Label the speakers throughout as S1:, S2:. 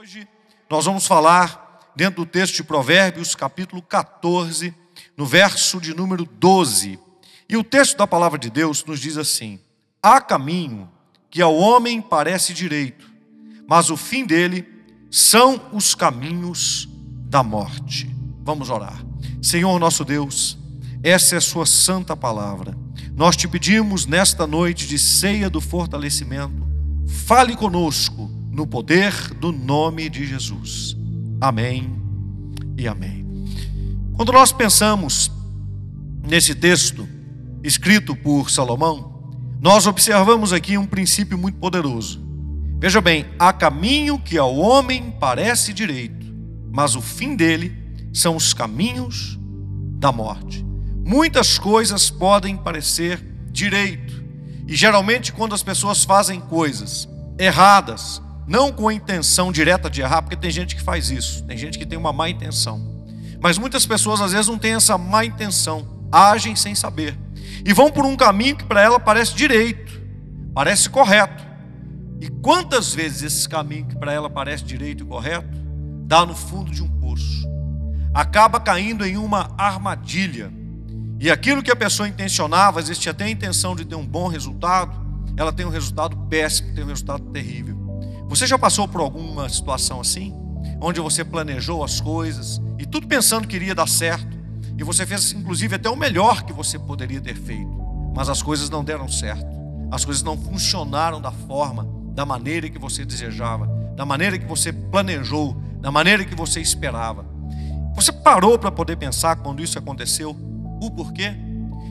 S1: Hoje nós vamos falar dentro do texto de Provérbios, capítulo 14, no verso de número 12. E o texto da palavra de Deus nos diz assim: Há caminho que ao homem parece direito, mas o fim dele são os caminhos da morte. Vamos orar. Senhor nosso Deus, essa é a Sua santa palavra. Nós te pedimos nesta noite de ceia do fortalecimento, fale conosco no poder do nome de Jesus. Amém e amém. Quando nós pensamos nesse texto escrito por Salomão, nós observamos aqui um princípio muito poderoso. Veja bem, há caminho que ao homem parece direito, mas o fim dele são os caminhos da morte. Muitas coisas podem parecer direito, e geralmente quando as pessoas fazem coisas erradas, não com a intenção direta de errar, porque tem gente que faz isso, tem gente que tem uma má intenção. Mas muitas pessoas às vezes não têm essa má intenção, agem sem saber. E vão por um caminho que para ela parece direito, parece correto. E quantas vezes esse caminho que para ela parece direito e correto, dá no fundo de um poço, acaba caindo em uma armadilha. E aquilo que a pessoa intencionava, às vezes tinha até a intenção de ter um bom resultado, ela tem um resultado péssimo, tem um resultado terrível. Você já passou por alguma situação assim? Onde você planejou as coisas e tudo pensando que iria dar certo, e você fez inclusive até o melhor que você poderia ter feito, mas as coisas não deram certo, as coisas não funcionaram da forma, da maneira que você desejava, da maneira que você planejou, da maneira que você esperava. Você parou para poder pensar quando isso aconteceu? O porquê?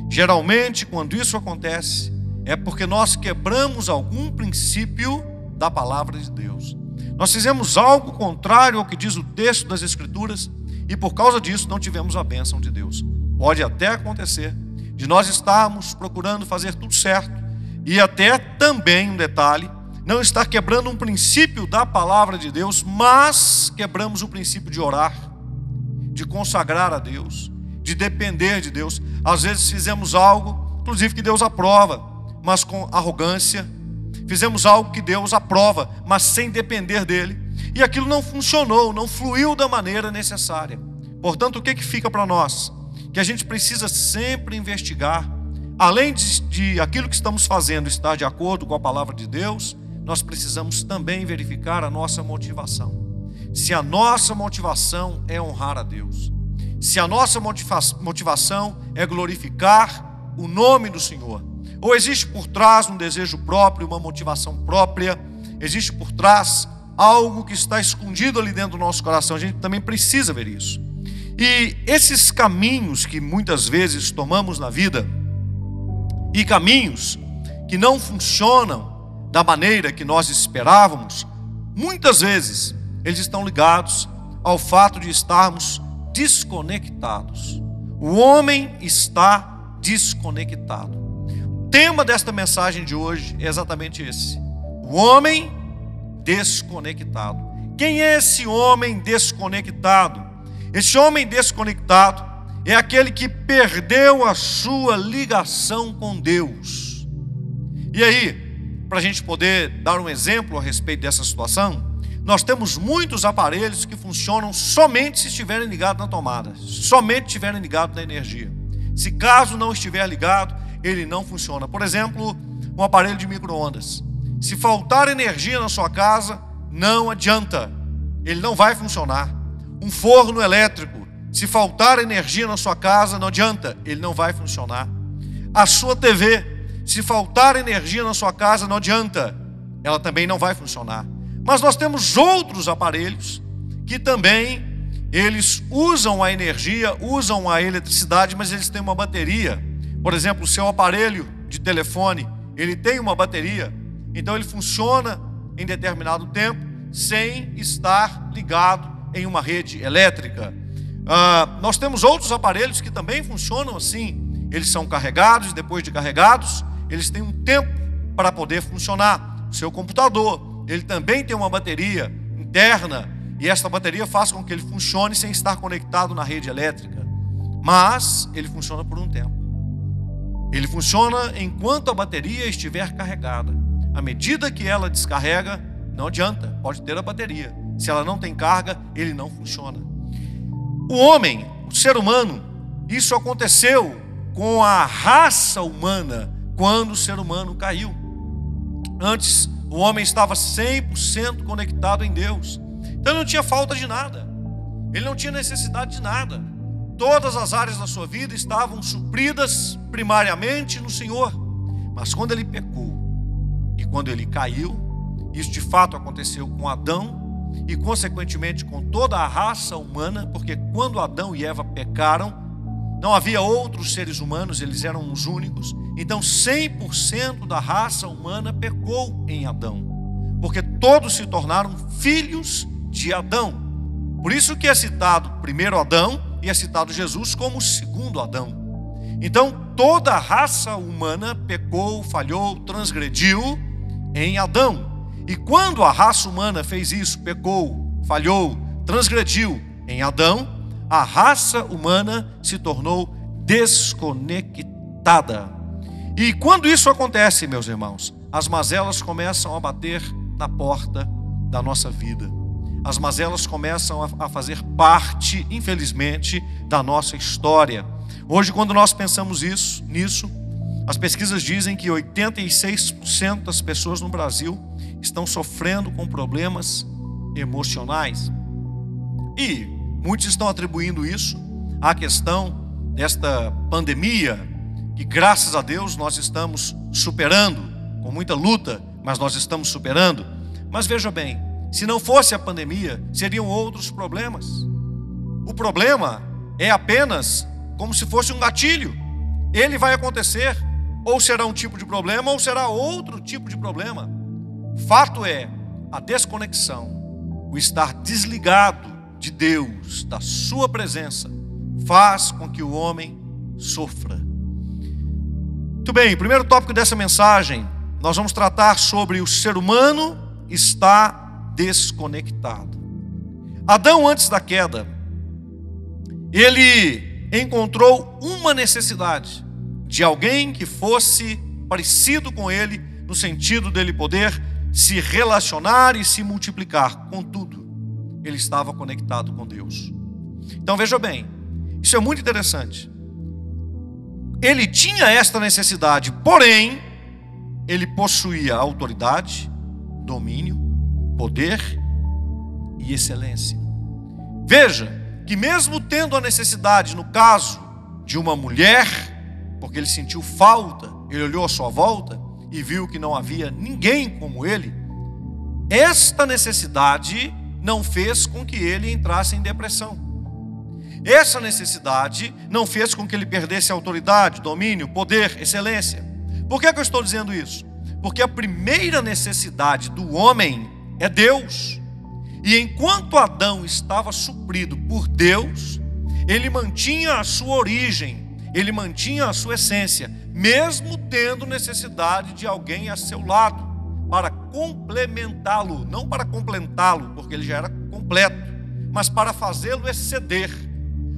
S1: Geralmente, quando isso acontece, é porque nós quebramos algum princípio da palavra de Deus. Nós fizemos algo contrário ao que diz o texto das Escrituras e por causa disso não tivemos a bênção de Deus. Pode até acontecer de nós estarmos procurando fazer tudo certo e até também um detalhe, não estar quebrando um princípio da palavra de Deus, mas quebramos o princípio de orar, de consagrar a Deus, de depender de Deus. Às vezes fizemos algo, inclusive que Deus aprova, mas com arrogância, Fizemos algo que Deus aprova, mas sem depender dele. E aquilo não funcionou, não fluiu da maneira necessária. Portanto, o que, que fica para nós? Que a gente precisa sempre investigar, além de, de aquilo que estamos fazendo estar de acordo com a palavra de Deus, nós precisamos também verificar a nossa motivação. Se a nossa motivação é honrar a Deus, se a nossa motivação é glorificar o nome do Senhor, ou existe por trás um desejo próprio, uma motivação própria, existe por trás algo que está escondido ali dentro do nosso coração. A gente também precisa ver isso. E esses caminhos que muitas vezes tomamos na vida, e caminhos que não funcionam da maneira que nós esperávamos, muitas vezes eles estão ligados ao fato de estarmos desconectados. O homem está desconectado tema desta mensagem de hoje é exatamente esse: o homem desconectado. Quem é esse homem desconectado? Esse homem desconectado é aquele que perdeu a sua ligação com Deus. E aí, para a gente poder dar um exemplo a respeito dessa situação, nós temos muitos aparelhos que funcionam somente se estiverem ligados na tomada, somente estiverem ligados na energia. Se caso não estiver ligado, ele não funciona. Por exemplo, um aparelho de micro-ondas. Se faltar energia na sua casa, não adianta, ele não vai funcionar. Um forno elétrico, se faltar energia na sua casa, não adianta, ele não vai funcionar. A sua TV, se faltar energia na sua casa, não adianta, ela também não vai funcionar. Mas nós temos outros aparelhos que também eles usam a energia, usam a eletricidade, mas eles têm uma bateria por exemplo, o seu aparelho de telefone, ele tem uma bateria, então ele funciona em determinado tempo sem estar ligado em uma rede elétrica. Ah, nós temos outros aparelhos que também funcionam assim. Eles são carregados, depois de carregados, eles têm um tempo para poder funcionar. O seu computador, ele também tem uma bateria interna e essa bateria faz com que ele funcione sem estar conectado na rede elétrica. Mas ele funciona por um tempo. Ele funciona enquanto a bateria estiver carregada. À medida que ela descarrega, não adianta, pode ter a bateria. Se ela não tem carga, ele não funciona. O homem, o ser humano, isso aconteceu com a raça humana quando o ser humano caiu. Antes, o homem estava 100% conectado em Deus. Então ele não tinha falta de nada. Ele não tinha necessidade de nada. Todas as áreas da sua vida estavam supridas primariamente no Senhor. Mas quando ele pecou e quando ele caiu, isso de fato aconteceu com Adão e, consequentemente, com toda a raça humana, porque quando Adão e Eva pecaram, não havia outros seres humanos, eles eram os únicos. Então 100% da raça humana pecou em Adão, porque todos se tornaram filhos de Adão. Por isso que é citado primeiro Adão e é citado Jesus como o segundo Adão. Então toda a raça humana pecou, falhou, transgrediu em Adão. E quando a raça humana fez isso, pecou, falhou, transgrediu em Adão, a raça humana se tornou desconectada. E quando isso acontece, meus irmãos, as mazelas começam a bater na porta da nossa vida. As mazelas começam a fazer parte, infelizmente, da nossa história. Hoje, quando nós pensamos isso, nisso, as pesquisas dizem que 86% das pessoas no Brasil estão sofrendo com problemas emocionais. E Muitos estão atribuindo isso à questão desta pandemia, que graças a Deus nós estamos superando, com muita luta, mas nós estamos superando. Mas veja bem, se não fosse a pandemia, seriam outros problemas. O problema é apenas como se fosse um gatilho. Ele vai acontecer, ou será um tipo de problema, ou será outro tipo de problema. Fato é, a desconexão, o estar desligado de Deus, da Sua presença, faz com que o homem sofra. Muito bem, primeiro tópico dessa mensagem, nós vamos tratar sobre o ser humano está desconectado. Adão, antes da queda, ele encontrou uma necessidade de alguém que fosse parecido com ele, no sentido dele poder se relacionar e se multiplicar. Contudo, ele estava conectado com Deus. Então veja bem, isso é muito interessante. Ele tinha esta necessidade, porém, ele possuía autoridade, domínio, poder e excelência. Veja que, mesmo tendo a necessidade, no caso de uma mulher, porque ele sentiu falta, ele olhou à sua volta e viu que não havia ninguém como ele, esta necessidade não fez com que ele entrasse em depressão. Essa necessidade não fez com que ele perdesse autoridade, domínio, poder, excelência. Por que, que eu estou dizendo isso? Porque a primeira necessidade do homem é Deus. E enquanto Adão estava suprido por Deus, ele mantinha a sua origem, ele mantinha a sua essência, mesmo tendo necessidade de alguém a seu lado para complementá-lo, não para completá-lo, porque ele já era completo, mas para fazê-lo exceder.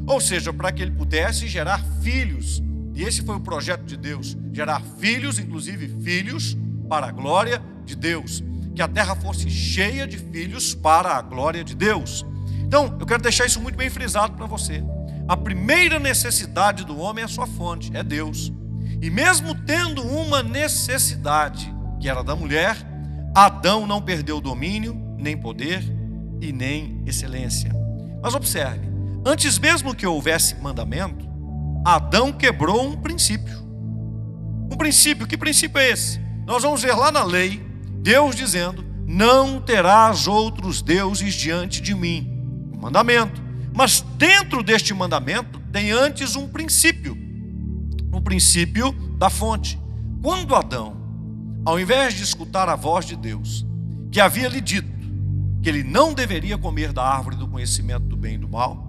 S1: Ou seja, para que ele pudesse gerar filhos. E esse foi o projeto de Deus: gerar filhos, inclusive filhos, para a glória de Deus. Que a terra fosse cheia de filhos para a glória de Deus. Então, eu quero deixar isso muito bem frisado para você. A primeira necessidade do homem é a sua fonte, é Deus. E mesmo tendo uma necessidade, que era da mulher, Adão não perdeu domínio, nem poder e nem excelência. Mas observe, antes mesmo que houvesse mandamento, Adão quebrou um princípio. Um princípio, que princípio é esse? Nós vamos ver lá na lei, Deus dizendo: Não terás outros deuses diante de mim. Um mandamento. Mas dentro deste mandamento tem antes um princípio. O princípio da fonte. Quando Adão ao invés de escutar a voz de Deus, que havia lhe dito que ele não deveria comer da árvore do conhecimento do bem e do mal,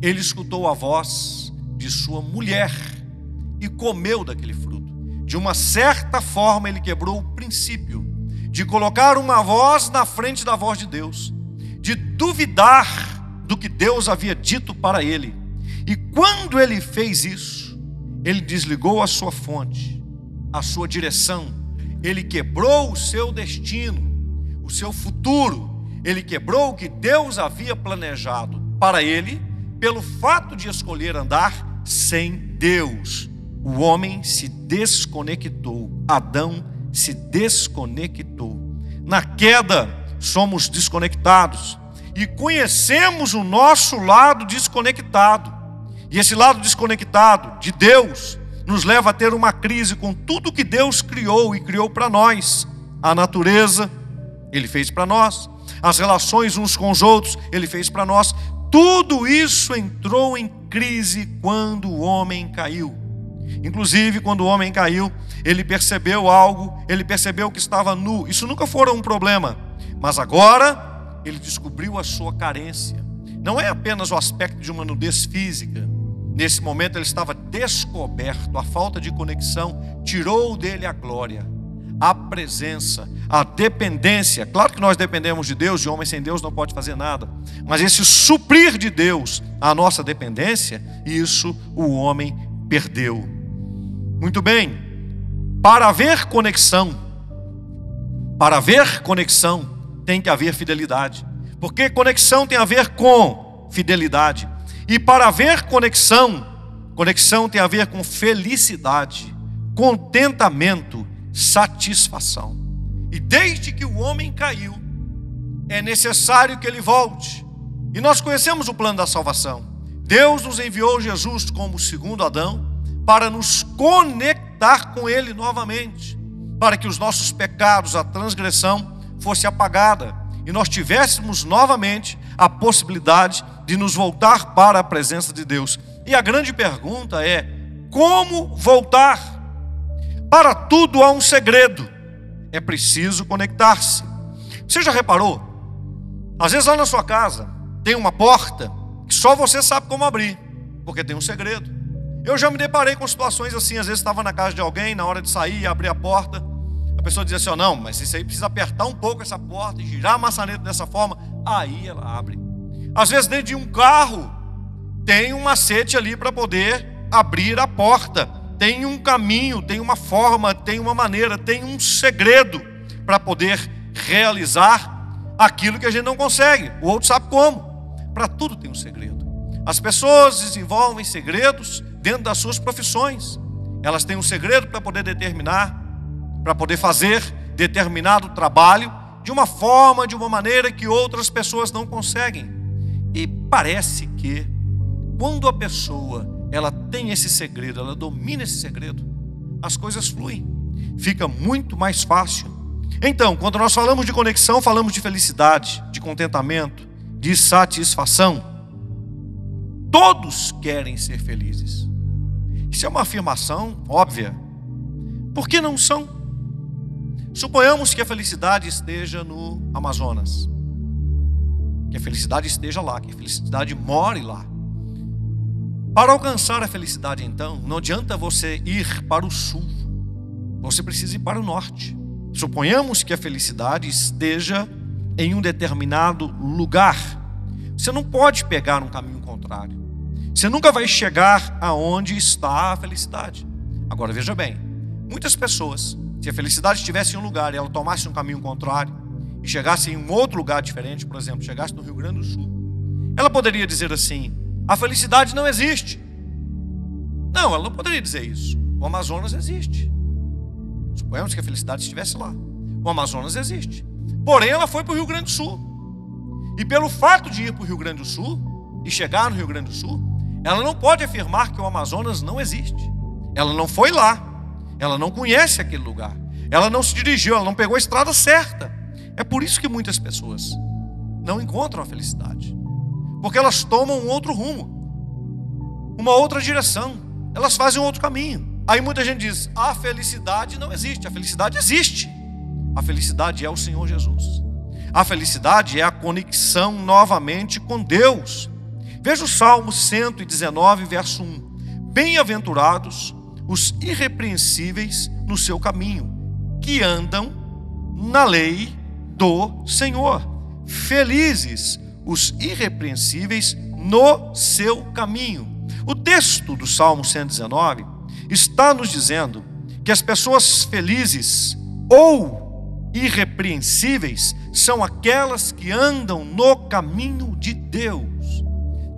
S1: ele escutou a voz de sua mulher e comeu daquele fruto. De uma certa forma, ele quebrou o princípio de colocar uma voz na frente da voz de Deus, de duvidar do que Deus havia dito para ele. E quando ele fez isso, ele desligou a sua fonte, a sua direção, ele quebrou o seu destino, o seu futuro, ele quebrou o que Deus havia planejado para ele, pelo fato de escolher andar sem Deus. O homem se desconectou, Adão se desconectou. Na queda, somos desconectados e conhecemos o nosso lado desconectado. E esse lado desconectado de Deus nos leva a ter uma crise com tudo que Deus criou e criou para nós. A natureza, Ele fez para nós. As relações uns com os outros, Ele fez para nós. Tudo isso entrou em crise quando o homem caiu. Inclusive, quando o homem caiu, ele percebeu algo, ele percebeu que estava nu. Isso nunca foi um problema, mas agora ele descobriu a sua carência. Não é apenas o aspecto de uma nudez física. Nesse momento ele estava descoberto, a falta de conexão tirou dele a glória, a presença, a dependência. Claro que nós dependemos de Deus, de homem sem Deus não pode fazer nada, mas esse suprir de Deus a nossa dependência, isso o homem perdeu. Muito bem, para haver conexão, para haver conexão, tem que haver fidelidade, porque conexão tem a ver com fidelidade, e para haver conexão, conexão tem a ver com felicidade, contentamento, satisfação. E desde que o homem caiu, é necessário que ele volte. E nós conhecemos o plano da salvação. Deus nos enviou Jesus como segundo Adão para nos conectar com ele novamente, para que os nossos pecados, a transgressão fosse apagada e nós tivéssemos novamente a possibilidade de nos voltar para a presença de Deus. E a grande pergunta é: como voltar? Para tudo há um segredo. É preciso conectar-se. Você já reparou? Às vezes lá na sua casa tem uma porta que só você sabe como abrir, porque tem um segredo. Eu já me deparei com situações assim, às vezes estava na casa de alguém, na hora de sair abrir a porta, a pessoa dizia assim: oh, não, mas isso aí precisa apertar um pouco essa porta e girar a maçaneta dessa forma, aí ela abre. Às vezes, dentro de um carro, tem um macete ali para poder abrir a porta, tem um caminho, tem uma forma, tem uma maneira, tem um segredo para poder realizar aquilo que a gente não consegue. O outro sabe como. Para tudo tem um segredo. As pessoas desenvolvem segredos dentro das suas profissões. Elas têm um segredo para poder determinar, para poder fazer determinado trabalho de uma forma, de uma maneira que outras pessoas não conseguem. E parece que quando a pessoa ela tem esse segredo, ela domina esse segredo, as coisas fluem. Fica muito mais fácil. Então, quando nós falamos de conexão, falamos de felicidade, de contentamento, de satisfação. Todos querem ser felizes. Isso é uma afirmação óbvia. Por que não são? Suponhamos que a felicidade esteja no Amazonas. Que a felicidade esteja lá, que a felicidade more lá. Para alcançar a felicidade, então, não adianta você ir para o sul. Você precisa ir para o norte. Suponhamos que a felicidade esteja em um determinado lugar. Você não pode pegar um caminho contrário. Você nunca vai chegar aonde está a felicidade. Agora veja bem, muitas pessoas, se a felicidade estivesse em um lugar e ela tomasse um caminho contrário e chegasse em um outro lugar diferente, por exemplo, chegasse no Rio Grande do Sul, ela poderia dizer assim: a felicidade não existe. Não, ela não poderia dizer isso. O Amazonas existe. Suponhamos que a felicidade estivesse lá. O Amazonas existe. Porém, ela foi para o Rio Grande do Sul. E pelo fato de ir para o Rio Grande do Sul e chegar no Rio Grande do Sul, ela não pode afirmar que o Amazonas não existe. Ela não foi lá. Ela não conhece aquele lugar. Ela não se dirigiu, ela não pegou a estrada certa. É por isso que muitas pessoas não encontram a felicidade. Porque elas tomam um outro rumo, uma outra direção. Elas fazem um outro caminho. Aí muita gente diz: a felicidade não existe. A felicidade existe. A felicidade é o Senhor Jesus. A felicidade é a conexão novamente com Deus. Veja o Salmo 119, verso 1. Bem-aventurados os irrepreensíveis no seu caminho, que andam na lei do Senhor. Felizes os irrepreensíveis no seu caminho. O texto do Salmo 119 está nos dizendo que as pessoas felizes ou irrepreensíveis são aquelas que andam no caminho de Deus,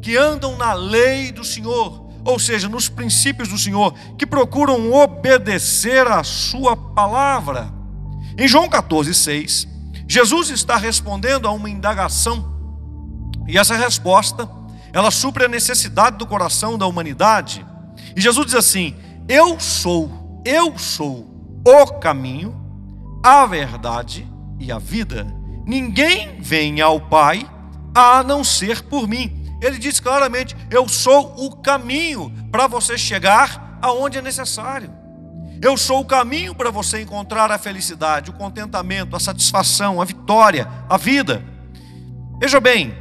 S1: que andam na lei do Senhor, ou seja, nos princípios do Senhor, que procuram obedecer à Sua palavra. Em João 14, 6, Jesus está respondendo a uma indagação, e essa resposta, ela supre a necessidade do coração da humanidade. E Jesus diz assim: Eu sou, eu sou o caminho, a verdade e a vida. Ninguém vem ao Pai a não ser por mim. Ele diz claramente: Eu sou o caminho para você chegar aonde é necessário. Eu sou o caminho para você encontrar a felicidade, o contentamento, a satisfação, a vitória, a vida. Veja bem,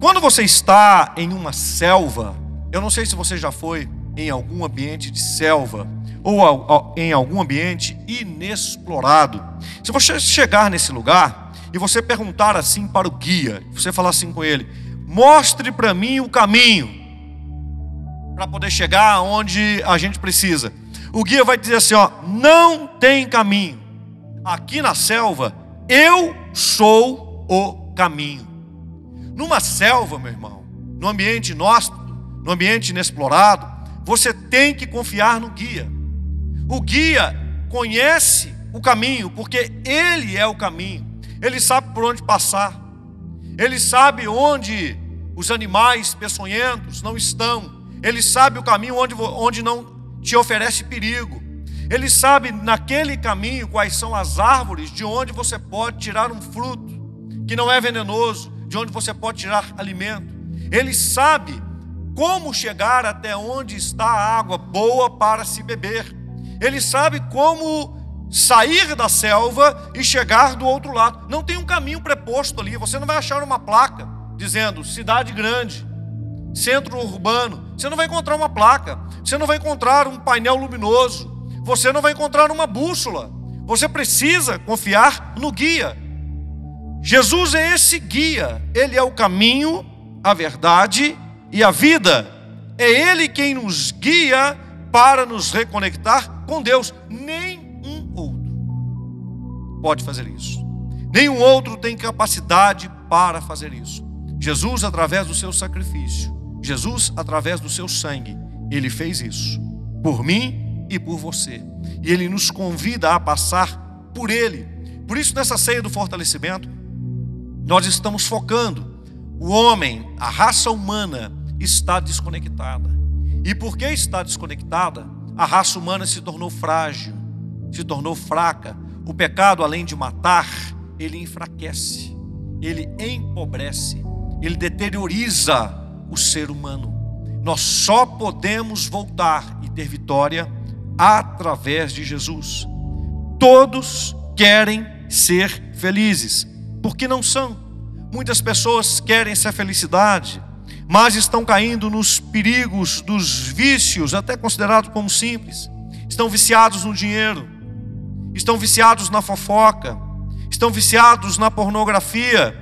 S1: quando você está em uma selva, eu não sei se você já foi em algum ambiente de selva ou em algum ambiente inexplorado. Se você chegar nesse lugar e você perguntar assim para o guia, você falar assim com ele: mostre para mim o caminho para poder chegar aonde a gente precisa. O guia vai dizer assim: ó, não tem caminho. Aqui na selva, eu sou o caminho. Numa selva, meu irmão, no ambiente inóspito, no ambiente inexplorado, você tem que confiar no guia. O guia conhece o caminho, porque ele é o caminho. Ele sabe por onde passar. Ele sabe onde os animais peçonhentos não estão. Ele sabe o caminho onde, onde não te oferece perigo. Ele sabe naquele caminho quais são as árvores de onde você pode tirar um fruto que não é venenoso, de onde você pode tirar alimento. Ele sabe como chegar até onde está a água boa para se beber. Ele sabe como sair da selva e chegar do outro lado. Não tem um caminho preposto ali. Você não vai achar uma placa dizendo cidade grande, centro urbano. Você não vai encontrar uma placa. Você não vai encontrar um painel luminoso. Você não vai encontrar uma bússola. Você precisa confiar no guia. Jesus é esse guia. Ele é o caminho, a verdade e a vida. É Ele quem nos guia para nos reconectar com Deus. Outro pode fazer isso. Nenhum outro tem capacidade para fazer isso. Jesus, através do seu sacrifício, Jesus, através do seu sangue, ele fez isso por mim e por você. E ele nos convida a passar por ele. Por isso, nessa ceia do fortalecimento, nós estamos focando. O homem, a raça humana, está desconectada. E porque está desconectada, a raça humana se tornou frágil, se tornou fraca. O pecado, além de matar, ele enfraquece, ele empobrece, ele deterioriza o ser humano. Nós só podemos voltar e ter vitória através de Jesus. Todos querem ser felizes, porque não são. Muitas pessoas querem essa felicidade, mas estão caindo nos perigos dos vícios, até considerados como simples. Estão viciados no dinheiro, estão viciados na fofoca, estão viciados na pornografia.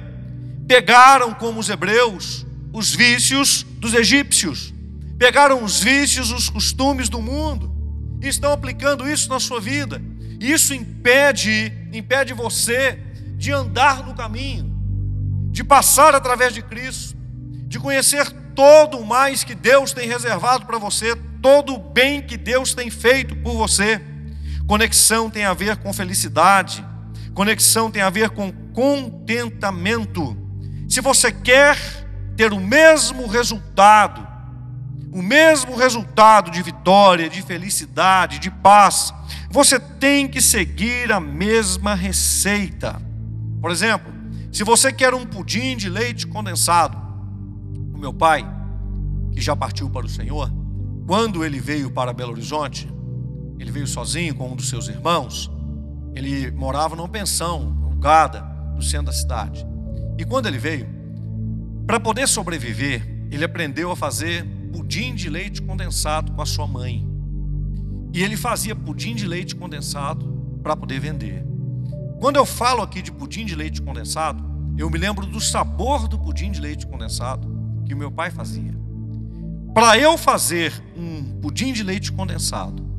S1: Pegaram como os hebreus os vícios dos egípcios, pegaram os vícios, os costumes do mundo e estão aplicando isso na sua vida. Isso impede, impede você de andar no caminho, de passar através de Cristo de conhecer todo o mais que Deus tem reservado para você, todo o bem que Deus tem feito por você. Conexão tem a ver com felicidade, conexão tem a ver com contentamento. Se você quer ter o mesmo resultado, o mesmo resultado de vitória, de felicidade, de paz, você tem que seguir a mesma receita. Por exemplo, se você quer um pudim de leite condensado, meu pai, que já partiu para o Senhor, quando ele veio para Belo Horizonte, ele veio sozinho com um dos seus irmãos, ele morava numa pensão alugada no centro da cidade. E quando ele veio, para poder sobreviver, ele aprendeu a fazer pudim de leite condensado com a sua mãe. E ele fazia pudim de leite condensado para poder vender. Quando eu falo aqui de pudim de leite condensado, eu me lembro do sabor do pudim de leite condensado que o meu pai fazia. Para eu fazer um pudim de leite condensado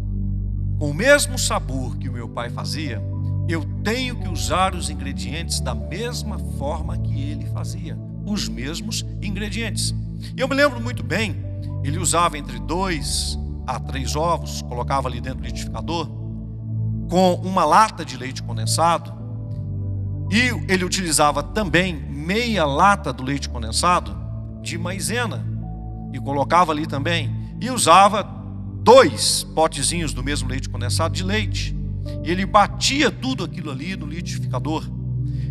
S1: com o mesmo sabor que o meu pai fazia, eu tenho que usar os ingredientes da mesma forma que ele fazia, os mesmos ingredientes. Eu me lembro muito bem, ele usava entre dois a três ovos, colocava ali dentro do liquidificador, com uma lata de leite condensado, e ele utilizava também meia lata do leite condensado de maisena, e colocava ali também, e usava dois potezinhos do mesmo leite condensado de leite. E ele batia tudo aquilo ali no liquidificador.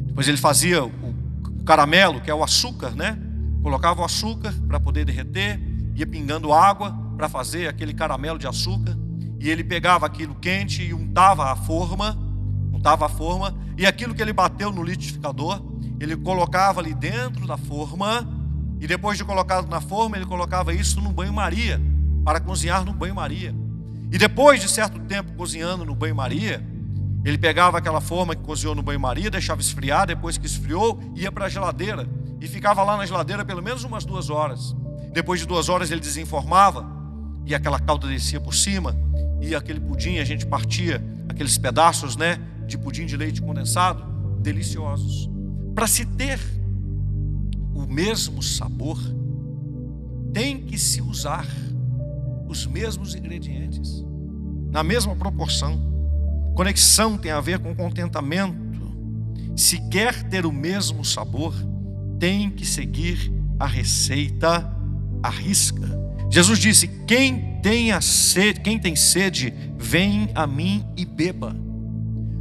S1: Depois ele fazia o, caramelo, que é o açúcar, né? Colocava o açúcar para poder derreter, ia pingando água para fazer aquele caramelo de açúcar. E ele pegava aquilo quente e untava a forma, untava a forma, e aquilo que ele bateu no liquidificador, ele colocava ali dentro da forma, e depois de colocado na forma, ele colocava isso no banho-maria, para cozinhar no banho-maria. E depois de certo tempo cozinhando no banho-maria, ele pegava aquela forma que cozinhou no banho-maria, deixava esfriar, depois que esfriou, ia para a geladeira e ficava lá na geladeira pelo menos umas duas horas. Depois de duas horas ele desenformava e aquela calda descia por cima e aquele pudim a gente partia aqueles pedaços, né, de pudim de leite condensado, deliciosos. Para se ter o mesmo sabor, tem que se usar os mesmos ingredientes, na mesma proporção. Conexão tem a ver com contentamento. Se quer ter o mesmo sabor, tem que seguir a receita à risca. Jesus disse: Quem tem sede, quem tem sede, vem a mim e beba.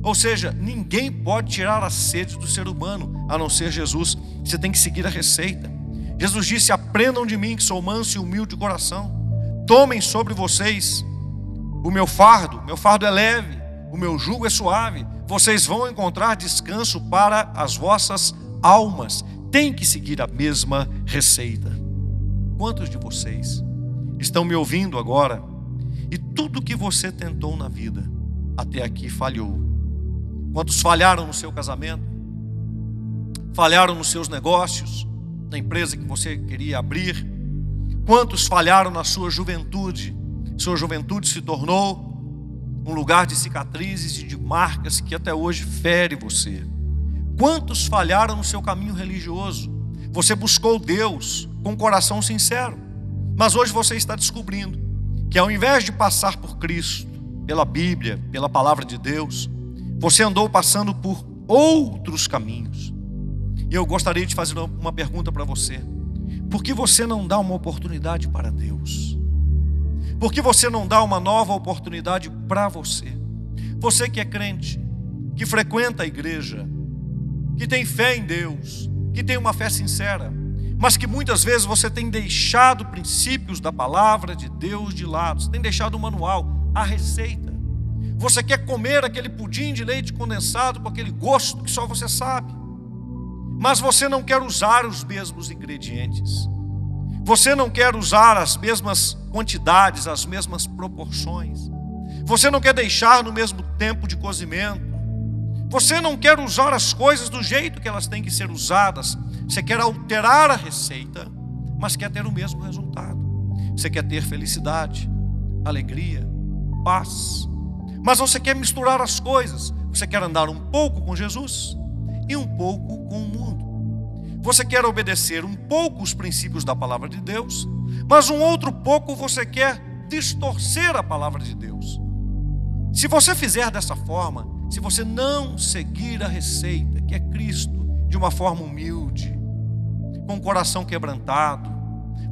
S1: Ou seja, ninguém pode tirar a sede do ser humano, a não ser Jesus. Você tem que seguir a receita. Jesus disse: Aprendam de mim, que sou manso e humilde de coração Tomem sobre vocês o meu fardo, meu fardo é leve, o meu jugo é suave. Vocês vão encontrar descanso para as vossas almas. Tem que seguir a mesma receita. Quantos de vocês estão me ouvindo agora e tudo que você tentou na vida até aqui falhou? Quantos falharam no seu casamento? Falharam nos seus negócios, na empresa que você queria abrir? Quantos falharam na sua juventude? Sua juventude se tornou um lugar de cicatrizes e de marcas que até hoje fere você. Quantos falharam no seu caminho religioso? Você buscou Deus com coração sincero, mas hoje você está descobrindo que ao invés de passar por Cristo, pela Bíblia, pela palavra de Deus, você andou passando por outros caminhos. E eu gostaria de fazer uma pergunta para você. Por que você não dá uma oportunidade para Deus? Por que você não dá uma nova oportunidade para você? Você que é crente, que frequenta a igreja, que tem fé em Deus, que tem uma fé sincera, mas que muitas vezes você tem deixado princípios da palavra de Deus de lado, você tem deixado o manual, a receita. Você quer comer aquele pudim de leite condensado com aquele gosto que só você sabe mas você não quer usar os mesmos ingredientes. Você não quer usar as mesmas quantidades, as mesmas proporções. Você não quer deixar no mesmo tempo de cozimento. Você não quer usar as coisas do jeito que elas têm que ser usadas. Você quer alterar a receita, mas quer ter o mesmo resultado. Você quer ter felicidade, alegria, paz. Mas você quer misturar as coisas. Você quer andar um pouco com Jesus e um pouco com o mundo. Você quer obedecer um pouco os princípios da palavra de Deus, mas um outro pouco você quer distorcer a palavra de Deus. Se você fizer dessa forma, se você não seguir a receita, que é Cristo, de uma forma humilde, com o coração quebrantado,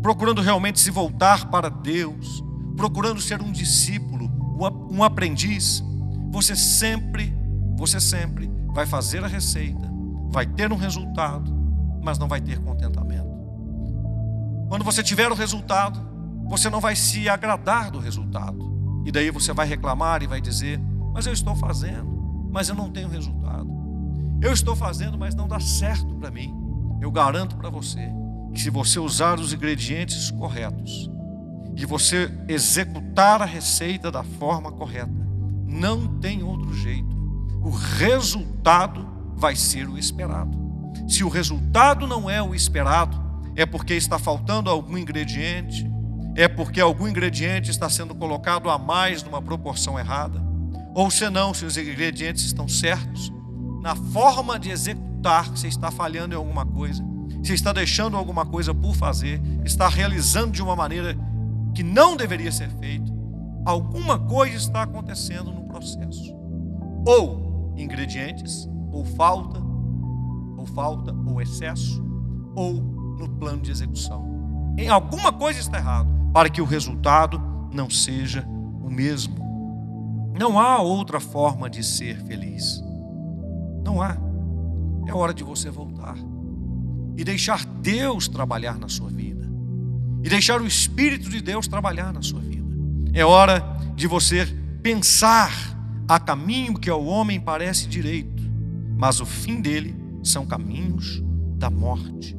S1: procurando realmente se voltar para Deus, procurando ser um discípulo, um aprendiz, você sempre, você sempre vai fazer a receita, vai ter um resultado, mas não vai ter contentamento. Quando você tiver o resultado, você não vai se agradar do resultado. E daí você vai reclamar e vai dizer: Mas eu estou fazendo, mas eu não tenho resultado. Eu estou fazendo, mas não dá certo para mim. Eu garanto para você que se você usar os ingredientes corretos e você executar a receita da forma correta, não tem outro jeito o resultado vai ser o esperado. Se o resultado não é o esperado, é porque está faltando algum ingrediente, é porque algum ingrediente está sendo colocado a mais numa proporção errada, ou senão, se os ingredientes estão certos, na forma de executar, você está falhando em alguma coisa, você está deixando alguma coisa por fazer, está realizando de uma maneira que não deveria ser feito, alguma coisa está acontecendo no processo. Ou ingredientes, ou falta, ou falta, ou excesso, ou no plano de execução. Em alguma coisa está errado, para que o resultado não seja o mesmo. Não há outra forma de ser feliz. Não há. É hora de você voltar e deixar Deus trabalhar na sua vida, e deixar o Espírito de Deus trabalhar na sua vida. É hora de você pensar a caminho que ao homem parece direito, mas o fim dele são caminhos da morte.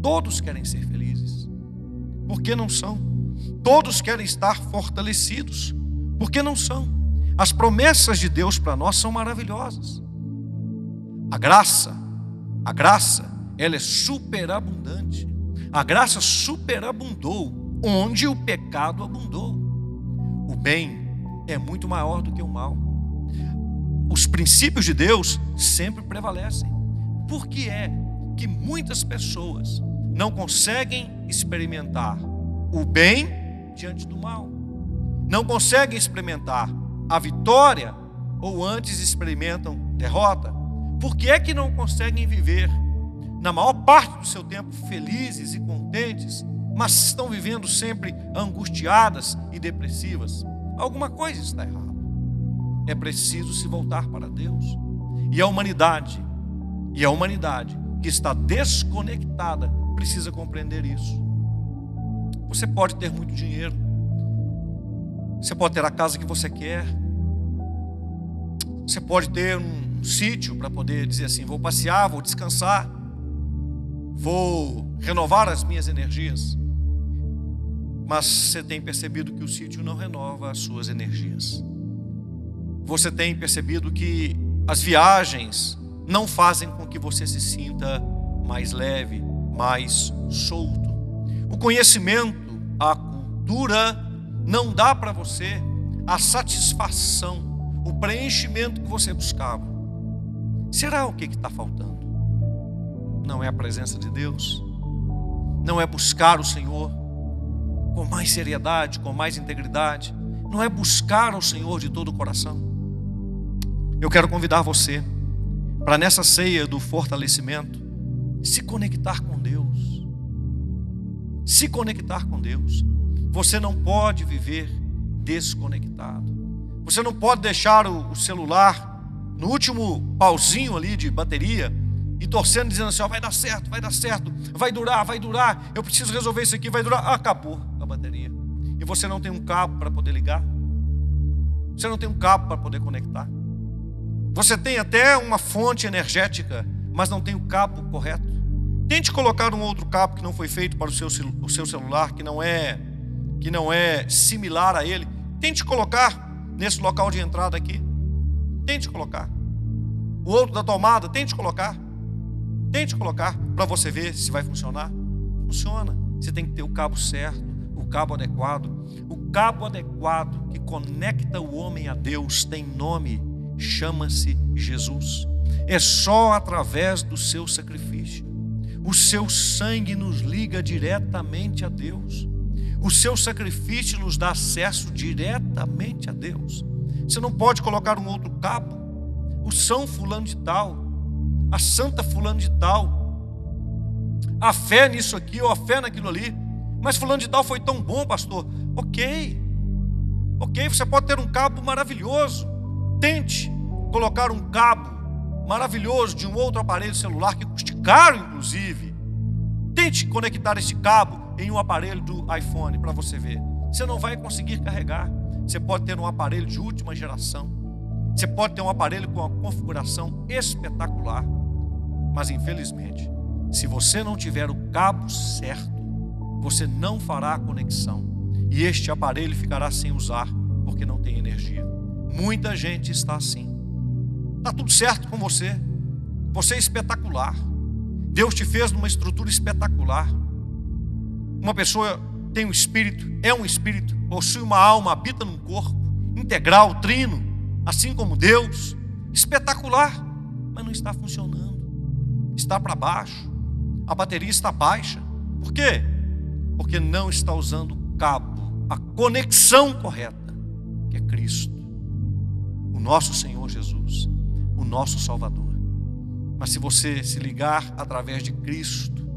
S1: Todos querem ser felizes, por que não são? Todos querem estar fortalecidos, por que não são? As promessas de Deus para nós são maravilhosas. A graça, a graça, ela é superabundante. A graça superabundou onde o pecado abundou. O bem é muito maior do que o mal. Os princípios de Deus sempre prevalecem. Por que é que muitas pessoas não conseguem experimentar o bem diante do mal? Não conseguem experimentar a vitória ou antes experimentam derrota? Por que é que não conseguem viver na maior parte do seu tempo felizes e contentes, mas estão vivendo sempre angustiadas e depressivas? Alguma coisa está errada. É preciso se voltar para Deus. E a humanidade, e a humanidade que está desconectada, precisa compreender isso. Você pode ter muito dinheiro, você pode ter a casa que você quer. Você pode ter um, um sítio para poder dizer assim: vou passear, vou descansar, vou renovar as minhas energias. Mas você tem percebido que o sítio não renova as suas energias. Você tem percebido que as viagens não fazem com que você se sinta mais leve, mais solto. O conhecimento, a cultura, não dá para você a satisfação, o preenchimento que você buscava. Será o que está faltando? Não é a presença de Deus? Não é buscar o Senhor com mais seriedade, com mais integridade? Não é buscar o Senhor de todo o coração? Eu quero convidar você para nessa ceia do fortalecimento se conectar com Deus. Se conectar com Deus. Você não pode viver desconectado. Você não pode deixar o, celular no último pauzinho ali de bateria e torcendo, dizendo assim: ó, vai dar certo, vai dar certo, vai durar, vai durar, eu preciso resolver isso aqui, vai durar. Ah, acabou a bateria. E você não tem um cabo para poder ligar, você não tem um cabo para poder conectar. Você tem até uma fonte energética, mas não tem o cabo correto. Tente colocar um outro cabo que não foi feito para o seu, o seu celular, que não é que não é similar a ele, tente colocar nesse local de entrada aqui. Tente colocar. O outro da tomada, tente colocar. Tente colocar para você ver se vai funcionar. Funciona. Você tem que ter o cabo certo, o cabo adequado. O cabo adequado que conecta o homem a Deus tem nome, chama-se Jesus. É só através do seu sacrifício. O seu sangue nos liga diretamente a Deus. O seu sacrifício nos dá acesso diretamente a Deus. Você não pode colocar um outro cabo. O São Fulano de Tal, a Santa Fulano de Tal, a fé nisso aqui ou a fé naquilo ali. Mas Fulano de Tal foi tão bom, pastor. Ok, ok, você pode ter um cabo maravilhoso. Tente colocar um cabo maravilhoso de um outro aparelho celular que custe caro, inclusive. Tente conectar esse cabo em um aparelho do iPhone para você ver. Você não vai conseguir carregar. Você pode ter um aparelho de última geração. Você pode ter um aparelho com uma configuração espetacular. Mas infelizmente, se você não tiver o cabo certo, você não fará a conexão. E este aparelho ficará sem usar porque não tem energia. Muita gente está assim. Está tudo certo com você. Você é espetacular. Deus te fez numa estrutura espetacular. Uma pessoa tem um espírito, é um espírito, possui uma alma, habita num corpo integral, trino. assim como Deus, espetacular, mas não está funcionando. Está para baixo. A bateria está baixa. Por quê? Porque não está usando o cabo, a conexão correta, que é Cristo, o nosso Senhor Jesus, o nosso Salvador. Mas se você se ligar através de Cristo,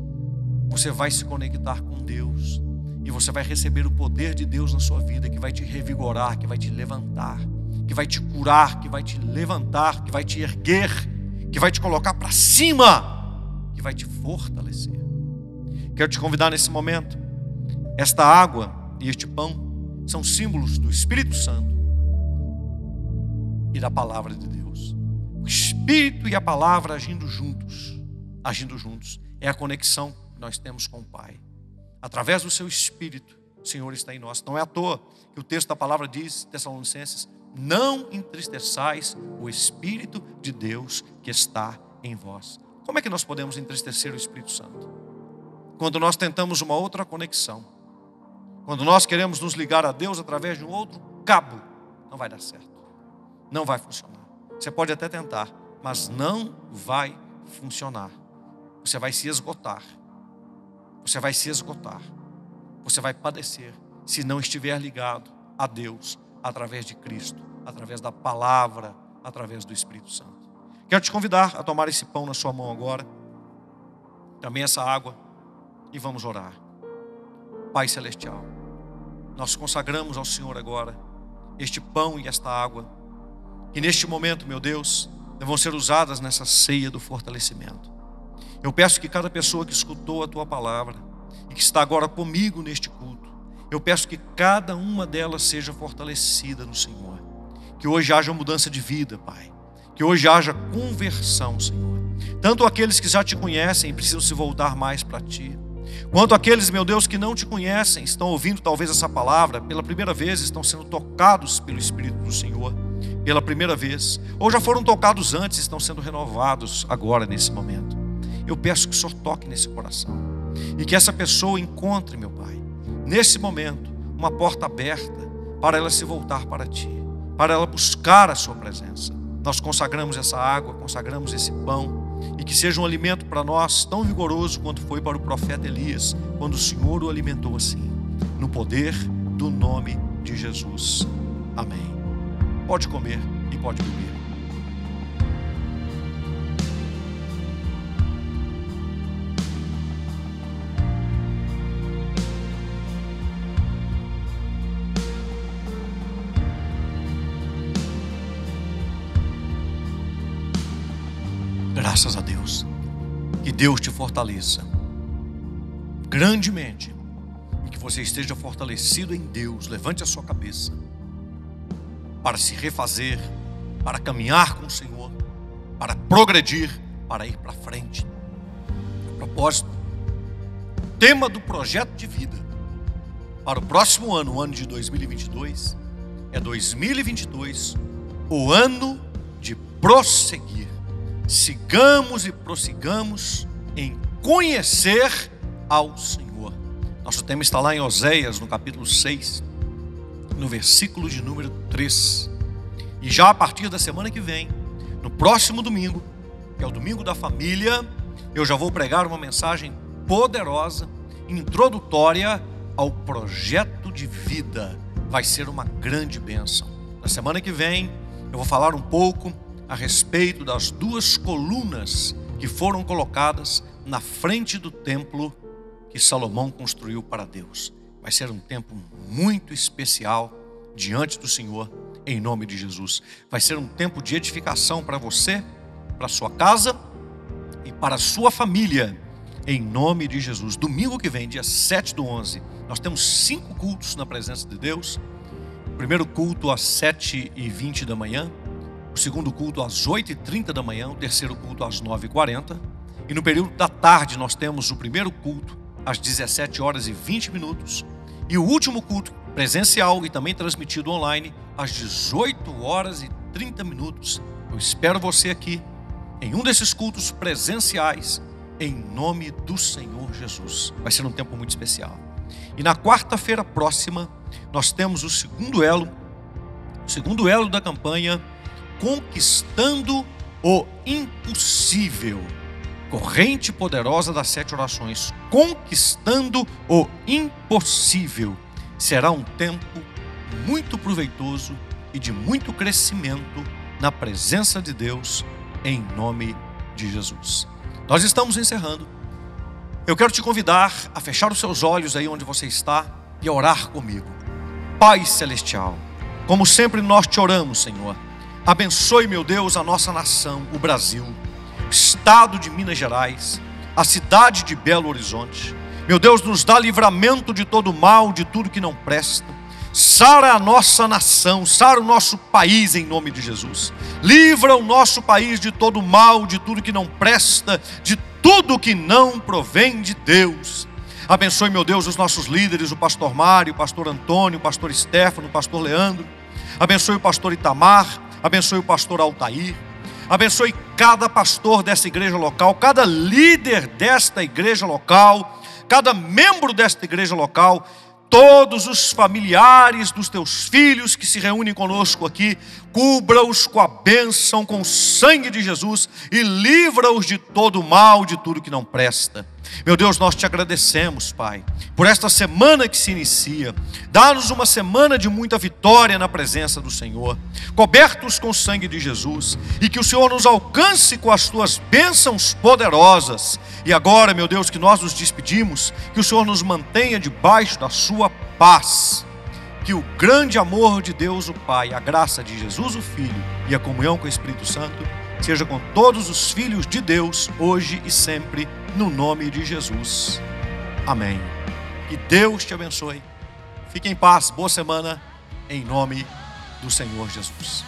S1: você vai se conectar com Deus e você vai receber o poder de Deus na sua vida, que vai te revigorar, que vai te levantar, que vai te curar, que vai te levantar, que vai te erguer, que vai te colocar para cima, que vai te fortalecer. Quero te convidar nesse momento. Esta água e este pão são símbolos do Espírito Santo e da palavra de Deus. O Espírito e a palavra agindo juntos, agindo juntos, é a conexão que nós temos com o Pai. Através do seu Espírito, o Senhor está em nós. Não é à toa que o texto da palavra diz, Tessalonicenses, não entristeçais o Espírito de Deus que está em vós. Como é que nós podemos entristecer o Espírito Santo? Quando nós tentamos uma outra conexão, quando nós queremos nos ligar a Deus através de um outro cabo, não vai dar certo, não vai funcionar. Você pode até tentar, mas não vai funcionar. Você vai se esgotar. Você vai se esgotar. Você vai padecer se não estiver ligado a Deus através de Cristo, através da palavra, através do Espírito Santo. Quero te convidar a tomar esse pão na sua mão agora, também essa água, e vamos orar. Pai Celestial, nós consagramos ao Senhor agora este pão e esta água, que neste momento, meu Deus, vão ser usadas nessa ceia do fortalecimento. Eu peço que cada pessoa que escutou a tua palavra e que está agora comigo neste culto, eu peço que cada uma delas seja fortalecida no Senhor. Que hoje haja mudança de vida, Pai. Que hoje haja conversão, Senhor. Tanto aqueles que já te conhecem e precisam se voltar mais para ti, quanto aqueles, meu Deus, que não te conhecem, estão ouvindo talvez essa palavra pela primeira vez, estão sendo tocados pelo Espírito do Senhor pela primeira vez, ou já foram tocados antes, estão sendo renovados agora nesse momento. Eu peço que o Senhor toque nesse coração e que essa pessoa encontre, meu Pai, nesse momento, uma porta aberta para ela se voltar para Ti, para ela buscar a Sua presença. Nós consagramos essa água, consagramos esse pão e que seja um alimento para nós tão vigoroso quanto foi para o profeta Elias, quando o Senhor o alimentou assim, no poder do nome de Jesus. Amém. Pode comer e pode beber. Graças a Deus. Que Deus te fortaleça grandemente e que você esteja fortalecido em Deus. Levante a sua cabeça para se refazer, para caminhar com o Senhor, para progredir, para ir para frente. A propósito, tema do projeto de vida para o próximo ano, o ano de 2022, é 2022, o ano de prosseguir sigamos e prossigamos em conhecer ao Senhor. Nosso tema está lá em Oséias, no capítulo 6, no versículo de número 3. E já a partir da semana que vem, no próximo domingo, que é o domingo da família, eu já vou pregar uma mensagem poderosa, introdutória ao projeto de vida. Vai ser uma grande bênção. Na semana que vem, eu vou falar um pouco a respeito das duas colunas que foram colocadas na frente do templo que Salomão construiu para Deus. Vai ser um tempo muito especial diante do Senhor, em nome de Jesus. Vai ser um tempo de edificação para você, para sua casa e para sua família, em nome de Jesus. Domingo que vem, dia 7 do 11, nós temos cinco cultos na presença de Deus. O primeiro culto às 7h20 da manhã, o segundo culto às 8h30 da manhã, o terceiro culto às 9h40. E no período da tarde nós temos o primeiro culto às 17 horas e 20 minutos. E o último culto presencial e também transmitido online às 18 horas e 30 minutos. Eu espero você aqui em um desses cultos presenciais, em nome do Senhor Jesus. Vai ser um tempo muito especial. E na quarta-feira próxima, nós temos o segundo elo, o segundo elo da campanha conquistando o impossível. Corrente poderosa das sete orações, conquistando o impossível. Será um tempo muito proveitoso e de muito crescimento na presença de Deus, em nome de Jesus. Nós estamos encerrando. Eu quero te convidar a fechar os seus olhos aí onde você está e a orar comigo. Pai Celestial, como sempre nós te oramos, Senhor. Abençoe, meu Deus, a nossa nação, o Brasil, estado de Minas Gerais, a cidade de Belo Horizonte. Meu Deus, nos dá livramento de todo mal, de tudo que não presta. Sara a nossa nação, sara o nosso país em nome de Jesus. Livra o nosso país de todo mal, de tudo que não presta, de tudo que não provém de Deus. Abençoe, meu Deus, os nossos líderes, o pastor Mário, o pastor Antônio, o pastor Stefano, o pastor Leandro. Abençoe o pastor Itamar, abençoe o pastor Altair. Abençoe cada pastor dessa igreja local, cada líder desta igreja local, cada membro desta igreja local todos os familiares dos teus filhos que se reúnem conosco aqui, cubra-os com a bênção, com o sangue de Jesus e livra-os de todo mal, de tudo que não presta. Meu Deus, nós te agradecemos, Pai, por esta semana que se inicia. Dá-nos uma semana de muita vitória na presença do Senhor, cobertos com o sangue de Jesus, e que o Senhor nos alcance com as tuas bênçãos poderosas. E agora, meu Deus, que nós nos despedimos, que o Senhor nos mantenha debaixo da sua paz. Que o grande amor de Deus, o Pai, a graça de Jesus, o Filho, e a comunhão com o Espírito Santo seja com todos os filhos de Deus, hoje e sempre, no nome de Jesus. Amém. Que Deus te abençoe. Fique em paz, boa semana, em nome do Senhor Jesus.